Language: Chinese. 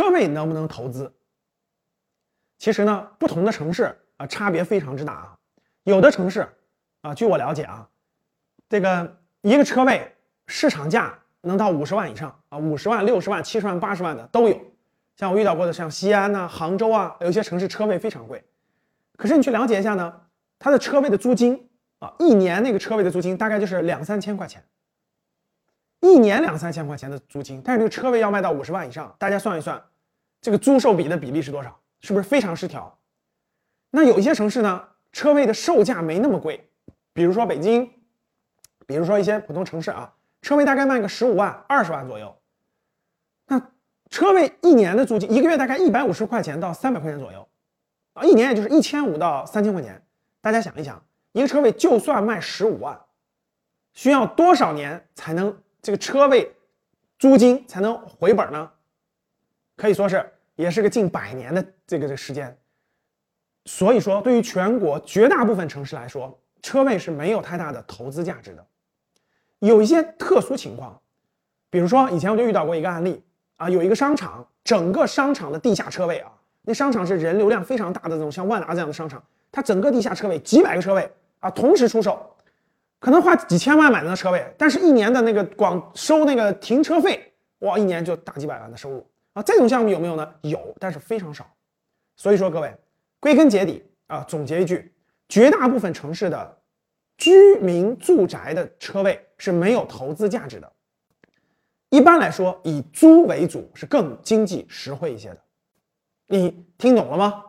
车位能不能投资？其实呢，不同的城市啊，差别非常之大啊。有的城市啊，据我了解啊，这个一个车位市场价能到五十万以上啊，五十万、六十万、七十万、八十万的都有。像我遇到过的，像西安呐、杭州啊，有些城市车位非常贵。可是你去了解一下呢，它的车位的租金啊，一年那个车位的租金大概就是两三千块钱，一年两三千块钱的租金，但是这个车位要卖到五十万以上，大家算一算，这个租售比的比例是多少？是不是非常失调？那有一些城市呢，车位的售价没那么贵，比如说北京，比如说一些普通城市啊，车位大概卖个十五万、二十万左右。那车位一年的租金，一个月大概一百五十块钱到三百块钱左右，啊，一年也就是一千五到三千块钱。大家想一想，一个车位就算卖十五万，需要多少年才能这个车位租金才能回本呢？可以说是。也是个近百年的这个这个时间，所以说对于全国绝大部分城市来说，车位是没有太大的投资价值的。有一些特殊情况，比如说以前我就遇到过一个案例啊，有一个商场，整个商场的地下车位啊，那商场是人流量非常大的这种像万达这样的商场，它整个地下车位几百个车位啊，同时出售，可能花几千万买的那车位，但是一年的那个光收那个停车费，哇，一年就大几百万的收入。啊，这种项目有没有呢？有，但是非常少。所以说，各位，归根结底啊，总结一句，绝大部分城市的居民住宅的车位是没有投资价值的。一般来说，以租为主是更经济实惠一些的。你听懂了吗？